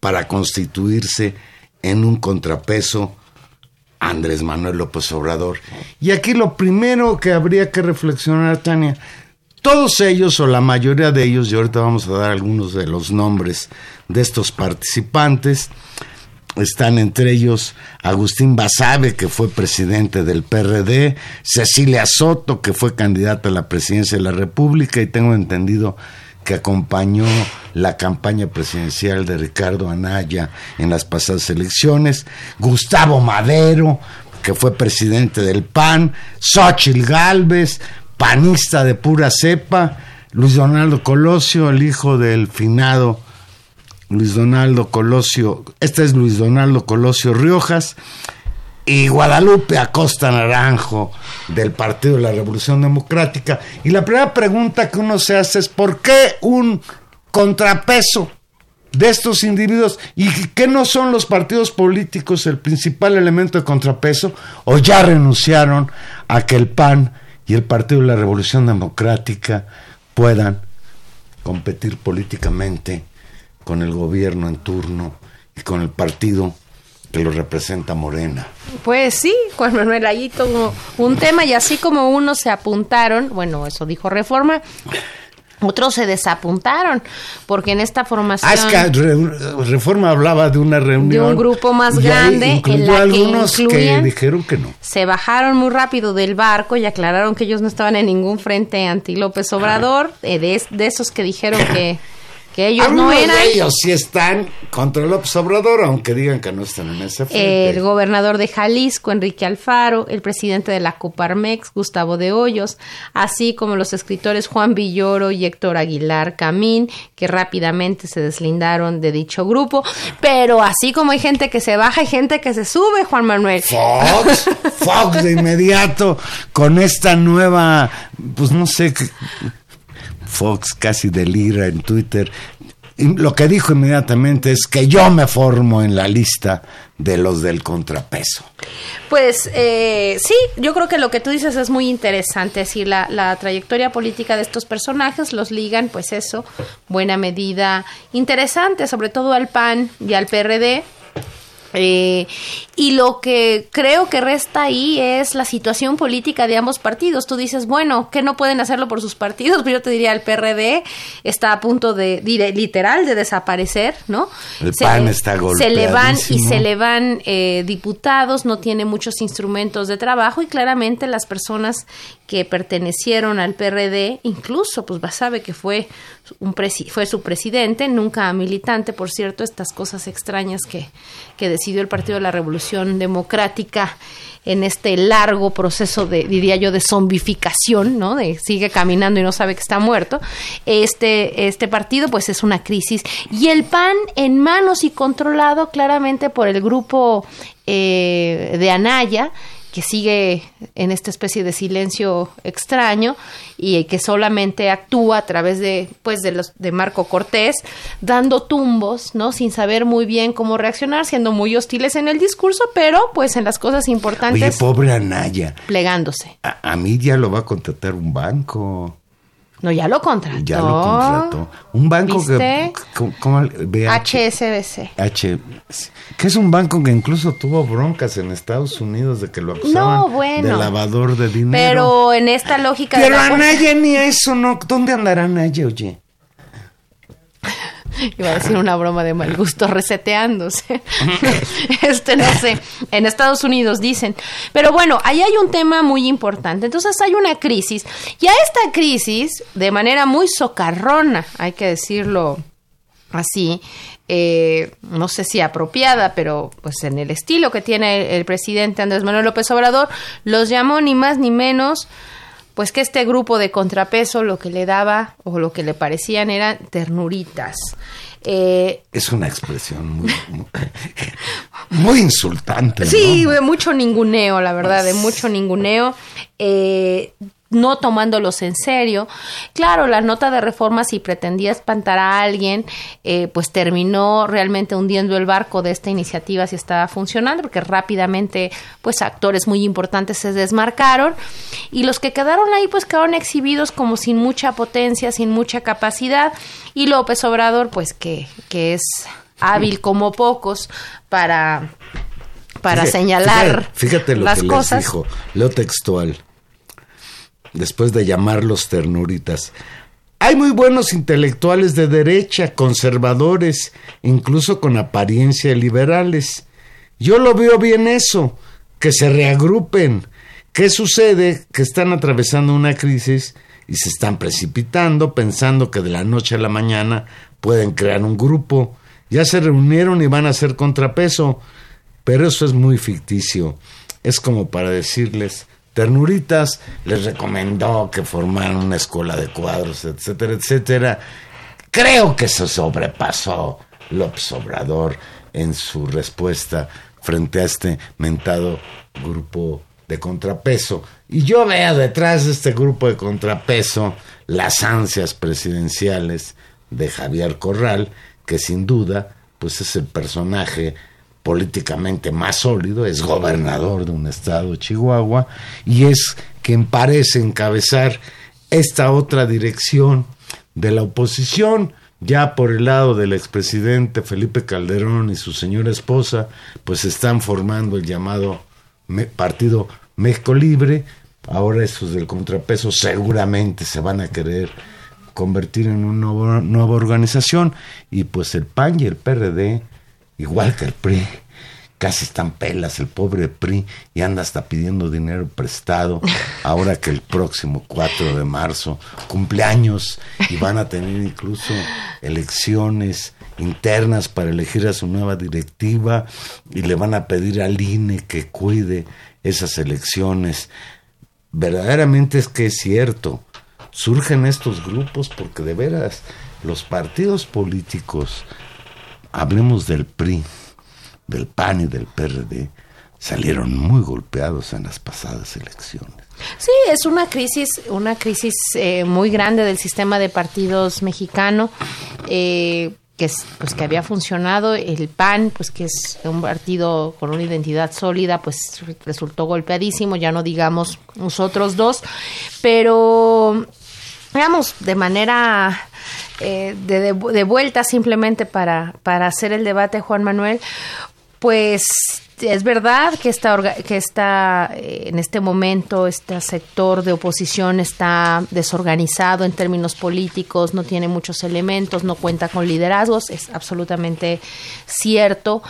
Speaker 3: para constituirse en un contrapeso Andrés Manuel López Obrador. Y aquí lo primero que habría que reflexionar, Tania, todos ellos o la mayoría de ellos, y ahorita vamos a dar algunos de los nombres de estos participantes, están entre ellos Agustín Basabe, que fue presidente del PRD, Cecilia Soto, que fue candidata a la presidencia de la República y tengo entendido que acompañó la campaña presidencial de Ricardo Anaya en las pasadas elecciones, Gustavo Madero, que fue presidente del PAN, Xochitl Galvez, panista de pura cepa, Luis Donaldo Colosio, el hijo del finado Luis Donaldo Colosio, este es Luis Donaldo Colosio Riojas, y Guadalupe Acosta Naranjo del Partido de la Revolución Democrática. Y la primera pregunta que uno se hace es ¿por qué un contrapeso de estos individuos y qué no son los partidos políticos el principal elemento de contrapeso o ya renunciaron a que el PAN y el Partido de la Revolución Democrática puedan competir políticamente con el gobierno en turno y con el partido que lo representa Morena.
Speaker 2: Pues sí, Juan Manuel, ahí todo un tema y así como unos se apuntaron, bueno, eso dijo Reforma, otros se desapuntaron, porque en esta formación... Ah, es
Speaker 3: que Reforma hablaba de una reunión...
Speaker 2: De un grupo más grande en la
Speaker 3: algunos que, dijeron que no.
Speaker 2: Se bajaron muy rápido del barco y aclararon que ellos no estaban en ningún frente anti López Obrador, eh, de esos que dijeron que que ellos no eran.
Speaker 3: De ellos sí están contra López Obrador, aunque digan que no están en ese frente.
Speaker 2: El gobernador de Jalisco, Enrique Alfaro, el presidente de la Coparmex, Gustavo de Hoyos, así como los escritores Juan Villoro y Héctor Aguilar Camín, que rápidamente se deslindaron de dicho grupo. Pero así como hay gente que se baja, hay gente que se sube, Juan Manuel.
Speaker 3: Fox, Fox de inmediato, con esta nueva, pues no sé, Fox casi delira en Twitter. Y lo que dijo inmediatamente es que yo me formo en la lista de los del contrapeso.
Speaker 2: Pues eh, sí, yo creo que lo que tú dices es muy interesante, es la, la trayectoria política de estos personajes los ligan, pues eso, buena medida, interesante, sobre todo al PAN y al PRD, eh, y lo que creo que resta ahí es la situación política de ambos partidos. Tú dices, bueno, que no pueden hacerlo por sus partidos, pero yo te diría, el PRD está a punto de, literal, de desaparecer, ¿no?
Speaker 3: El PAN está
Speaker 2: Se le van y se le van eh, diputados, no tiene muchos instrumentos de trabajo y claramente las personas que pertenecieron al PRD, incluso pues sabe que fue un fue su presidente, nunca militante, por cierto, estas cosas extrañas que, que decidió el Partido de la Revolución Democrática en este largo proceso de, diría yo, de zombificación, ¿no? De sigue caminando y no sabe que está muerto. Este, este partido, pues es una crisis. Y el PAN en manos y controlado claramente por el grupo eh, de Anaya, que sigue en esta especie de silencio extraño y que solamente actúa a través de pues de los de Marco Cortés dando tumbos no sin saber muy bien cómo reaccionar siendo muy hostiles en el discurso pero pues en las cosas importantes
Speaker 3: Oye, pobre Anaya.
Speaker 2: plegándose.
Speaker 3: A, a mí ya lo va a contratar un banco
Speaker 2: no, ya lo contrató.
Speaker 3: Ya lo contrató. Un banco que... ¿cómo,
Speaker 2: HSBC.
Speaker 3: H, que es un banco que incluso tuvo broncas en Estados Unidos de que lo acusaban de lavador de dinero.
Speaker 2: Pero en esta lógica...
Speaker 3: Pero de Anaya ni a eso, ¿no? ¿Dónde andará Anaya, oye?
Speaker 2: Iba a decir una broma de mal gusto, reseteándose. este, no sé. En Estados Unidos dicen. Pero bueno, ahí hay un tema muy importante. Entonces hay una crisis. Y a esta crisis, de manera muy socarrona, hay que decirlo así, eh, no sé si apropiada, pero pues en el estilo que tiene el presidente Andrés Manuel López Obrador, los llamó ni más ni menos pues que este grupo de contrapeso lo que le daba o lo que le parecían eran ternuritas.
Speaker 3: Eh, es una expresión muy, muy, insultante.
Speaker 2: Sí, de mucho ninguneo, la verdad, de mucho ninguneo. Eh, no tomándolos en serio. Claro, la nota de reforma, si pretendía espantar a alguien, eh, pues terminó realmente hundiendo el barco de esta iniciativa si estaba funcionando, porque rápidamente, pues actores muy importantes se desmarcaron y los que quedaron ahí, pues quedaron exhibidos como sin mucha potencia, sin mucha capacidad y López Obrador, pues que, que es hábil como pocos para para señalar
Speaker 3: fíjate, lo las que cosas. Les dijo, lo textual después de llamarlos ternuritas. Hay muy buenos intelectuales de derecha, conservadores, incluso con apariencia liberales. Yo lo veo bien eso, que se reagrupen. ¿Qué sucede? Que están atravesando una crisis y se están precipitando pensando que de la noche a la mañana pueden crear un grupo. Ya se reunieron y van a hacer contrapeso, pero eso es muy ficticio. Es como para decirles, Ternuritas les recomendó que formaran una escuela de cuadros, etcétera, etcétera. Creo que se sobrepasó López Obrador en su respuesta frente a este mentado grupo de contrapeso. Y yo veo detrás de este grupo de contrapeso las ansias presidenciales de Javier Corral, que sin duda pues es el personaje políticamente más sólido, es gobernador de un estado, Chihuahua, y es quien parece encabezar esta otra dirección de la oposición, ya por el lado del expresidente Felipe Calderón y su señora esposa, pues están formando el llamado Partido México Libre, ahora esos del contrapeso seguramente se van a querer convertir en una nueva organización. Y pues el PAN y el PRD igual que el PRI. Casi están pelas el pobre PRI y anda hasta pidiendo dinero prestado ahora que el próximo 4 de marzo cumpleaños y van a tener incluso elecciones internas para elegir a su nueva directiva y le van a pedir al INE que cuide esas elecciones. Verdaderamente es que es cierto, surgen estos grupos porque de veras los partidos políticos hablemos del PRI, del PAN y del PRD, salieron muy golpeados en las pasadas elecciones.
Speaker 2: Sí, es una crisis, una crisis eh, muy grande del sistema de partidos mexicano. Eh, que, pues, que había funcionado, el PAN, pues que es un partido con una identidad sólida, pues resultó golpeadísimo, ya no digamos nosotros dos, pero digamos, de manera eh, de, de, vuelta simplemente para, para hacer el debate, Juan Manuel, pues es verdad que está que está eh, en este momento este sector de oposición está desorganizado en términos políticos, no tiene muchos elementos, no cuenta con liderazgos, es absolutamente cierto,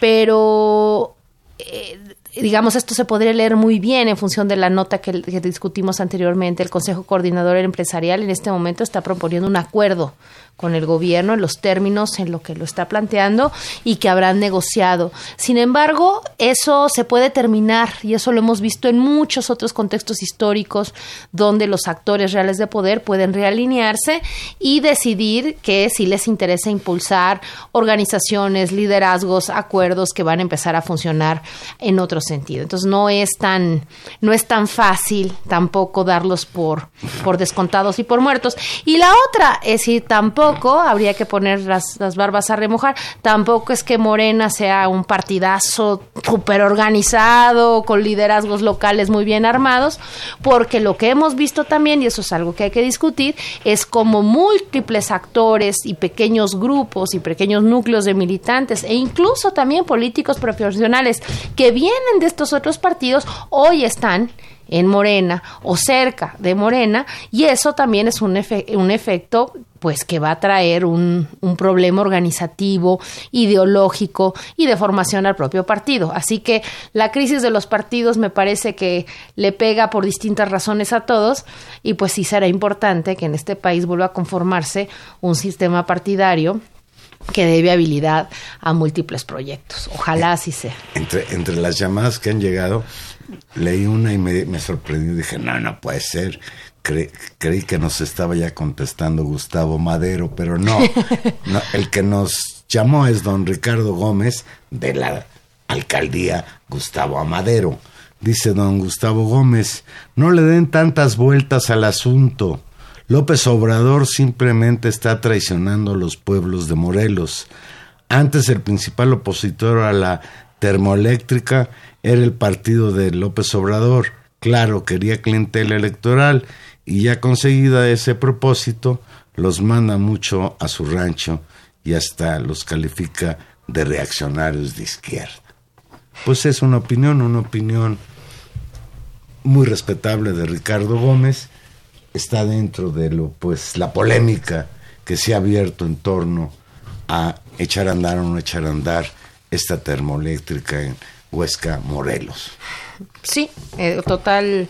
Speaker 2: pero eh, digamos, esto se podría leer muy bien en función de la nota que, discutimos anteriormente. El Consejo Coordinador Empresarial en este momento está proponiendo un acuerdo con el gobierno en los términos en lo que lo está planteando y que habrán negociado. Sin embargo, eso se puede terminar y eso lo hemos visto en muchos otros contextos históricos donde los actores reales de poder pueden realinearse y decidir que si les interesa impulsar organizaciones, liderazgos, acuerdos que van a empezar a funcionar en otro sentido. Entonces no es tan no es tan fácil tampoco darlos por por descontados y por muertos. Y la otra es si tampoco habría que poner las, barbas a remojar, tampoco es que Morena sea un partidazo súper organizado, con liderazgos locales muy bien armados, porque lo que hemos visto también, y eso es algo que hay que discutir, es como múltiples actores y pequeños grupos y pequeños núcleos de militantes e incluso también políticos profesionales que vienen de estos otros partidos hoy están en Morena o cerca de Morena y eso también es un, un efecto pues que va a traer un, un, problema organizativo, ideológico y de formación al propio partido. Así que la crisis de los partidos me parece que le pega por distintas razones a todos y pues sí será importante que en este país vuelva a conformarse un sistema partidario que dé viabilidad a múltiples proyectos. Ojalá así sea.
Speaker 3: Entre, entre las llamadas que han llegado, leí una y me, me sorprendió. Dije, no, no puede ser. creí que nos estaba ya contestando Gustavo Madero, pero no. no. El que nos llamó es don Ricardo Gómez de la alcaldía Gustavo Amadero. Dice don Gustavo Gómez, no le den tantas vueltas al asunto. López Obrador simplemente está traicionando a los pueblos de Morelos. Antes el principal opositor a la termoeléctrica era el partido de López Obrador. Claro, quería clientela electoral y ya conseguida ese propósito, los manda mucho a su rancho y hasta los califica de reaccionarios de izquierda. Pues es una opinión, una opinión muy respetable de Ricardo Gómez, está dentro de lo pues la polémica que se ha abierto en torno a echar a andar o no echar a andar esta termoeléctrica en Huesca, Morelos.
Speaker 2: Sí, eh, total,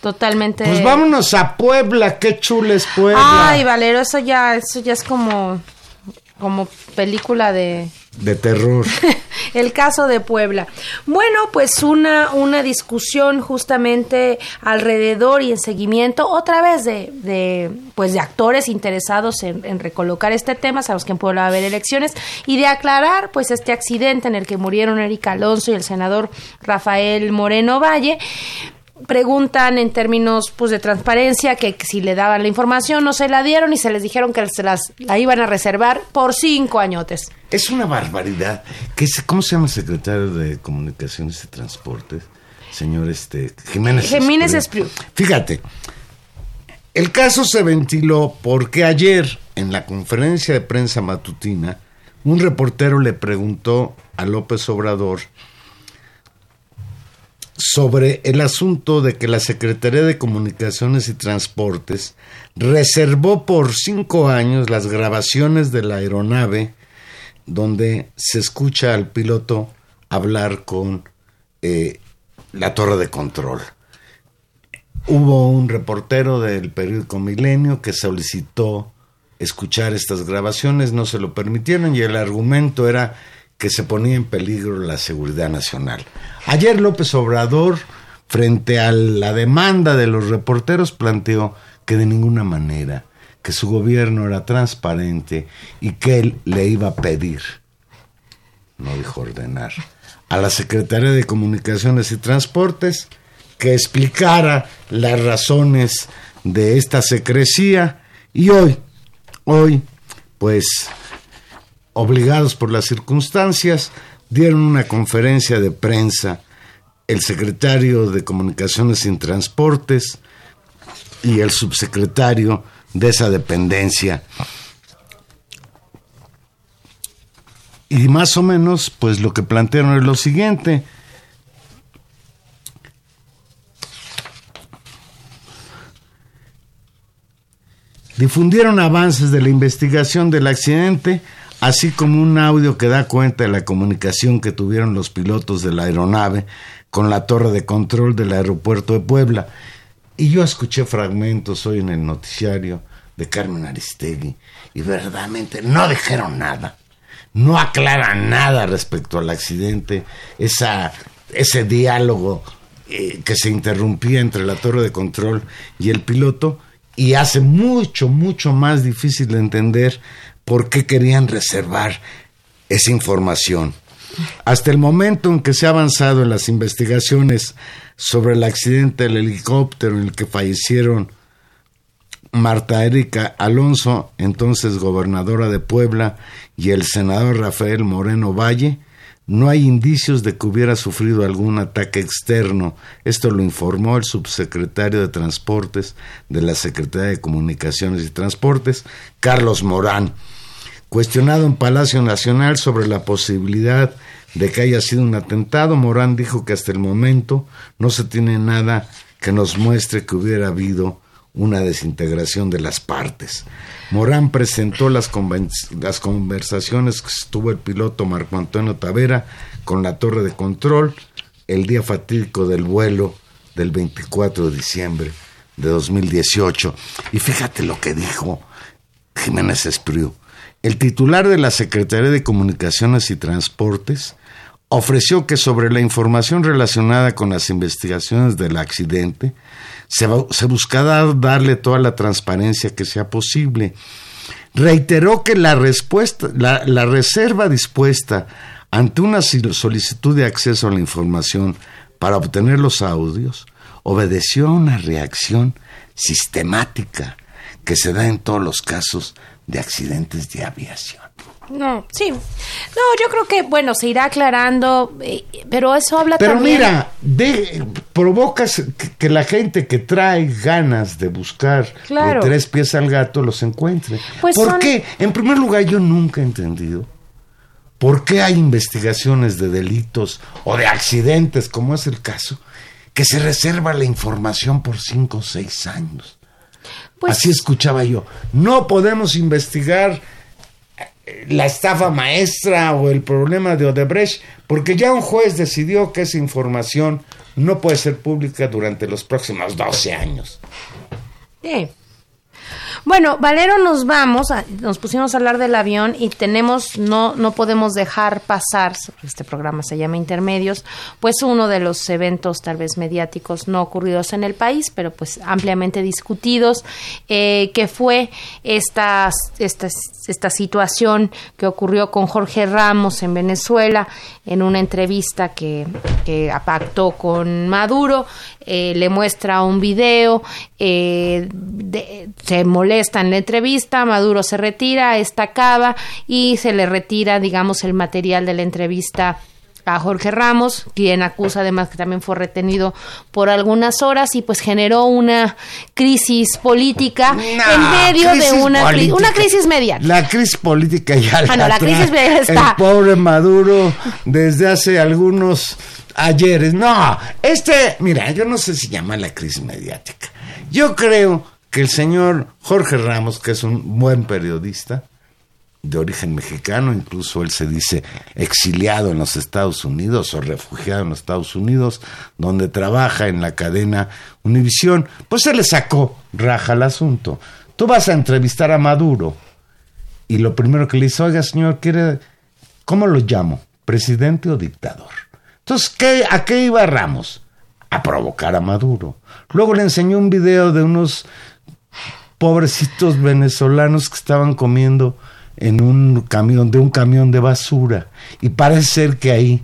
Speaker 2: totalmente.
Speaker 3: Pues vámonos a Puebla, qué chula es Puebla.
Speaker 2: Ay, Valero, eso ya, eso ya es como, como película de,
Speaker 3: de terror.
Speaker 2: el caso de Puebla. Bueno, pues una, una discusión justamente alrededor y en seguimiento otra vez de, de pues de actores interesados en, en, recolocar este tema, sabemos que en Puebla va a haber elecciones, y de aclarar pues este accidente en el que murieron Erika Alonso y el senador Rafael Moreno Valle, preguntan en términos pues de transparencia que, si le daban la información no se la dieron y se les dijeron que se las la iban a reservar por cinco añotes.
Speaker 3: Es una barbaridad. ¿Qué, ¿Cómo se llama el secretario de Comunicaciones y Transportes? Señor este, Jiménez.
Speaker 2: Jiménez Espriu.
Speaker 3: Fíjate, el caso se ventiló porque ayer en la conferencia de prensa matutina un reportero le preguntó a López Obrador sobre el asunto de que la Secretaría de Comunicaciones y Transportes reservó por cinco años las grabaciones de la aeronave donde se escucha al piloto hablar con eh, la torre de control. Hubo un reportero del periódico Milenio que solicitó escuchar estas grabaciones, no se lo permitieron y el argumento era que se ponía en peligro la seguridad nacional. Ayer López Obrador, frente a la demanda de los reporteros, planteó que de ninguna manera, que su gobierno era transparente y que él le iba a pedir, no dijo ordenar, a la Secretaría de Comunicaciones y Transportes que explicara las razones de esta secrecía y hoy, hoy, pues obligados por las circunstancias, dieron una conferencia de prensa el secretario de Comunicaciones y Transportes y el subsecretario de esa dependencia. Y más o menos, pues lo que plantearon es lo siguiente. Difundieron avances de la investigación del accidente así como un audio que da cuenta de la comunicación que tuvieron los pilotos de la aeronave con la torre de control del aeropuerto de Puebla. Y yo escuché fragmentos hoy en el noticiario de Carmen Aristegui y verdaderamente no dijeron nada, no aclaran nada respecto al accidente, esa, ese diálogo eh, que se interrumpía entre la torre de control y el piloto y hace mucho, mucho más difícil de entender por qué querían reservar esa información. Hasta el momento en que se ha avanzado en las investigaciones sobre el accidente del helicóptero en el que fallecieron Marta Erika Alonso, entonces gobernadora de Puebla, y el senador Rafael Moreno Valle, no hay indicios de que hubiera sufrido algún ataque externo. Esto lo informó el subsecretario de Transportes de la Secretaría de Comunicaciones y Transportes, Carlos Morán. Cuestionado en Palacio Nacional sobre la posibilidad de que haya sido un atentado, Morán dijo que hasta el momento no se tiene nada que nos muestre que hubiera habido una desintegración de las partes. Morán presentó las, conversaciones que estuvo el piloto Marco Antonio Tavera con la torre de control el día fatídico del vuelo del 24 de diciembre de 2018. Y fíjate lo que dijo Jiménez Espriu el titular de la Secretaría de Comunicaciones y Transportes ofreció que sobre la información relacionada con las investigaciones del accidente se, buscará darle toda la transparencia que sea posible. Reiteró que la, respuesta, la reserva dispuesta ante una solicitud de acceso a la información para obtener los audios obedeció a una reacción sistemática que se da en todos los casos de accidentes de aviación.
Speaker 2: No, sí. No, yo creo que, bueno, se irá aclarando, eh, pero eso habla
Speaker 3: pero mira, de, provocas que, la gente que trae ganas de buscar de tres pies al gato los encuentre. Pues ¿Por qué? En primer lugar, yo nunca he entendido por qué hay investigaciones de delitos o de accidentes, como es el caso, que se reserva la información por cinco o seis años. Pues Así escuchaba yo. No podemos investigar la estafa maestra o el problema de Odebrecht, porque ya un juez decidió que esa información no puede ser pública durante los próximos 12 años.
Speaker 2: Bueno, Valero, nos vamos, nos pusimos a hablar del avión y tenemos, no, no podemos dejar pasar, este programa se llama Intermedios, pues uno de los eventos tal vez mediáticos no ocurridos en el país, pero pues ampliamente discutidos, eh, que fue esta, esta, esta situación que ocurrió con Jorge Ramos en Venezuela en una entrevista que, que pactó con Maduro, eh, le muestra un video, eh, se molesta en la entrevista, Maduro se retira, esta acaba y se le retira, digamos, el material de la entrevista a Jorge Ramos, quien acusa además que también fue retenido por algunas horas y pues generó una crisis política en medio de una, una crisis mediática.
Speaker 3: La crisis política ya
Speaker 2: ah, la, la crisis está.
Speaker 3: El pobre Maduro desde hace algunos ayer. No, este, mira, yo no sé si llama la crisis mediática. Yo creo que el señor Jorge Ramos, que es un buen periodista, de origen mexicano, incluso él se dice exiliado en los Estados Unidos o refugiado en los Estados Unidos, donde trabaja en la cadena Univisión, pues se le sacó raja el asunto. Tú vas a entrevistar a Maduro y lo primero que le dice, oiga señor, ¿quiere, ¿cómo lo llamo? ¿Presidente o dictador? Entonces, ¿qué, ¿a qué iba Ramos? A provocar a Maduro. Luego le enseñó un video de unos pobrecitos venezolanos que estaban comiendo en un camión, de un camión de basura. Y parece ser que ahí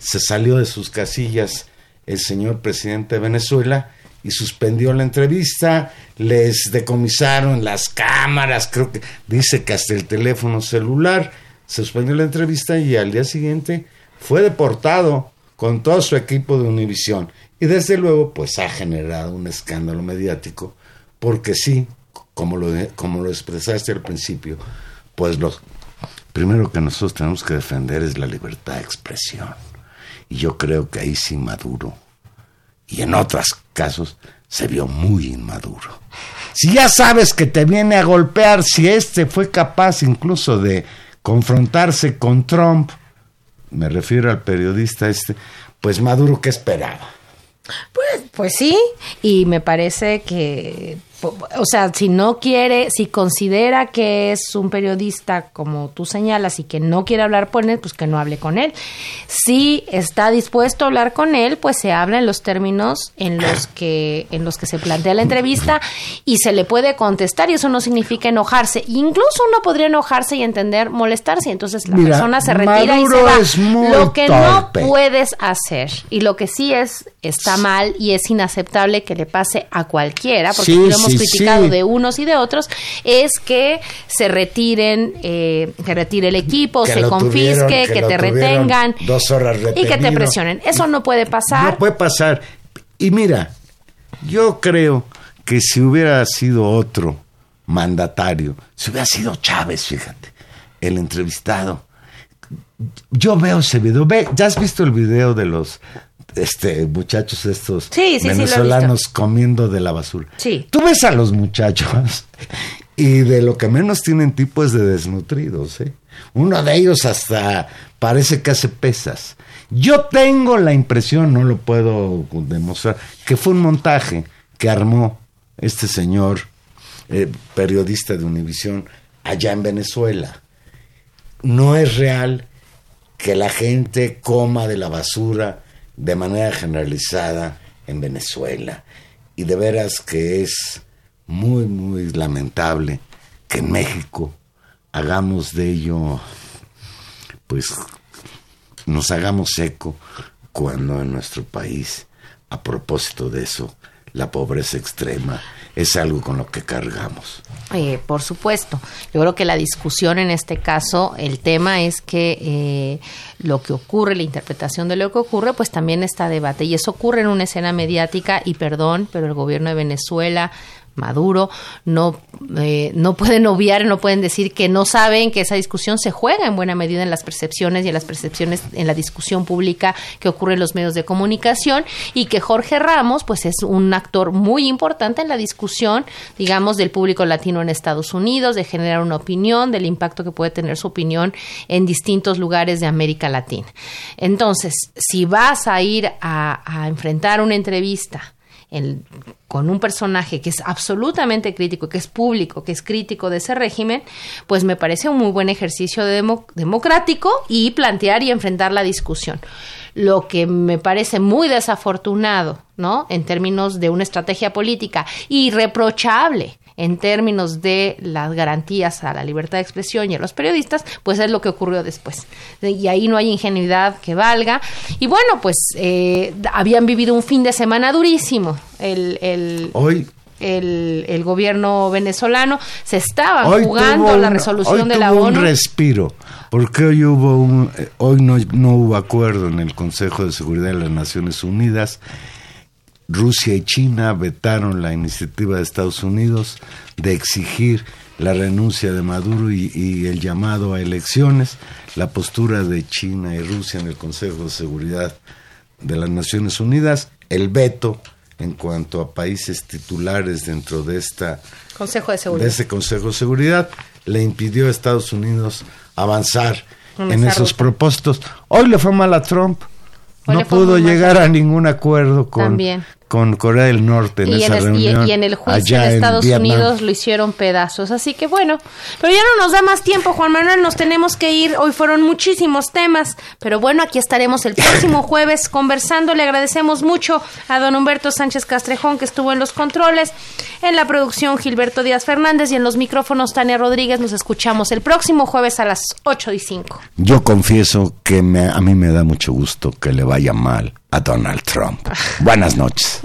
Speaker 3: se salió de sus casillas el señor presidente de Venezuela y suspendió la entrevista, les decomisaron las cámaras, creo que dice que hasta el teléfono celular, se suspendió la entrevista y al día siguiente fue deportado con todo su equipo de Univisión. Y desde luego, pues ha generado un escándalo mediático, porque sí, como lo, como lo expresaste al principio, pues lo primero que nosotros tenemos que defender es la libertad de expresión. Y yo creo que ahí sí Maduro, y en otros casos, se vio muy inmaduro. Si ya sabes que te viene a golpear, si este fue capaz incluso de confrontarse con Trump, me refiero al periodista este, pues Maduro, ¿qué esperaba?
Speaker 2: Pues, pues sí, y me parece que o sea, si no quiere, si considera que es un periodista como tú señalas y que no quiere hablar con él, pues que no hable con él. Si está dispuesto a hablar con él, pues se habla en los términos en los que en los que se plantea la entrevista y se le puede contestar y eso no significa enojarse. Incluso uno podría enojarse y entender molestarse, entonces la persona se retira y se va. lo que no puedes hacer y lo que sí es está mal y es inaceptable que le pase a cualquiera, porque criticado de unos y de otros, es que se retiren, eh, que retire el equipo, se confisque, que, te retengan
Speaker 3: dos horas
Speaker 2: y que te presionen. Eso no puede pasar.
Speaker 3: No puede pasar. Y mira, yo creo que si hubiera sido otro mandatario, si hubiera sido Chávez, fíjate, el entrevistado. Yo veo ese video, ve, ya has visto el video de los este muchachos estos venezolanos comiendo de la basura.
Speaker 2: Sí.
Speaker 3: Tú ves a los muchachos y de lo que menos tienen tipo es de desnutridos, ¿eh? Uno de ellos hasta parece que hace pesas. Yo tengo la impresión, no lo puedo demostrar, que fue un montaje que armó este señor eh, periodista de Univisión allá en Venezuela. No es real que la gente coma de la basura de manera generalizada en Venezuela. Y de veras que es muy, muy lamentable que en México hagamos de ello, pues nos hagamos eco cuando en nuestro país, a propósito de eso, la pobreza extrema es algo con lo que cargamos.
Speaker 2: Eh, por supuesto. Yo creo que la discusión en este caso, el tema es que eh, lo que ocurre, la interpretación de lo que ocurre, pues también está debate. Y eso ocurre en una escena mediática, y perdón, pero el gobierno de Venezuela Maduro, no, eh, no pueden obviar, no pueden decir que no saben que esa discusión se juega en buena medida en las percepciones y en las percepciones en la discusión pública que ocurre en los medios de comunicación y que Jorge Ramos pues es un actor muy importante en la discusión, digamos, del público latino en Estados Unidos, de generar una opinión, del impacto que puede tener su opinión en distintos lugares de América Latina. Entonces, si vas a ir a, a enfrentar una entrevista con un personaje que es absolutamente crítico, que es público, que es crítico de ese régimen, pues me parece un muy buen ejercicio democrático y plantear y enfrentar la discusión. Lo que me parece muy desafortunado, ¿no? En términos de una estrategia política irreprochable en términos de las garantías a la libertad de expresión y a los periodistas, pues es lo que ocurrió después. Y ahí no hay ingenuidad que valga. Y bueno, pues eh, habían vivido un fin de semana durísimo. El, el,
Speaker 3: Hoy
Speaker 2: el, el, gobierno venezolano se estaba jugando la resolución de la ONU.
Speaker 3: un respiro, porque hoy hubo un eh, hoy no, no hubo acuerdo en el Consejo de Seguridad de las Naciones Unidas Rusia y China vetaron la iniciativa de Estados Unidos de exigir la renuncia de Maduro y, el llamado a elecciones. La postura de China y Rusia en el Consejo de Seguridad de las Naciones Unidas, el veto en cuanto a países titulares dentro de esta
Speaker 2: Consejo de Seguridad.
Speaker 3: ese Consejo de Seguridad le impidió a Estados Unidos avanzar en esos propósitos. Hoy le fue mal a Trump. no pudo llegar a ningún acuerdo con, con Corea del Norte en y esa en reunión.
Speaker 2: Y, en el juicio en Estados Unidos lo hicieron pedazos. Así que bueno, pero ya no nos da más tiempo, Juan Manuel, nos tenemos que ir. Hoy fueron muchísimos temas, pero bueno, aquí estaremos el próximo jueves conversando. Le agradecemos mucho a don Humberto Sánchez Castrejón, que estuvo en los controles, en la producción Gilberto Díaz Fernández y en los micrófonos Tania Rodríguez. Nos escuchamos el próximo jueves a las 8 y 5.
Speaker 3: Yo confieso que a mí me da mucho gusto que le vaya mal a Donald Trump. Buenas noches.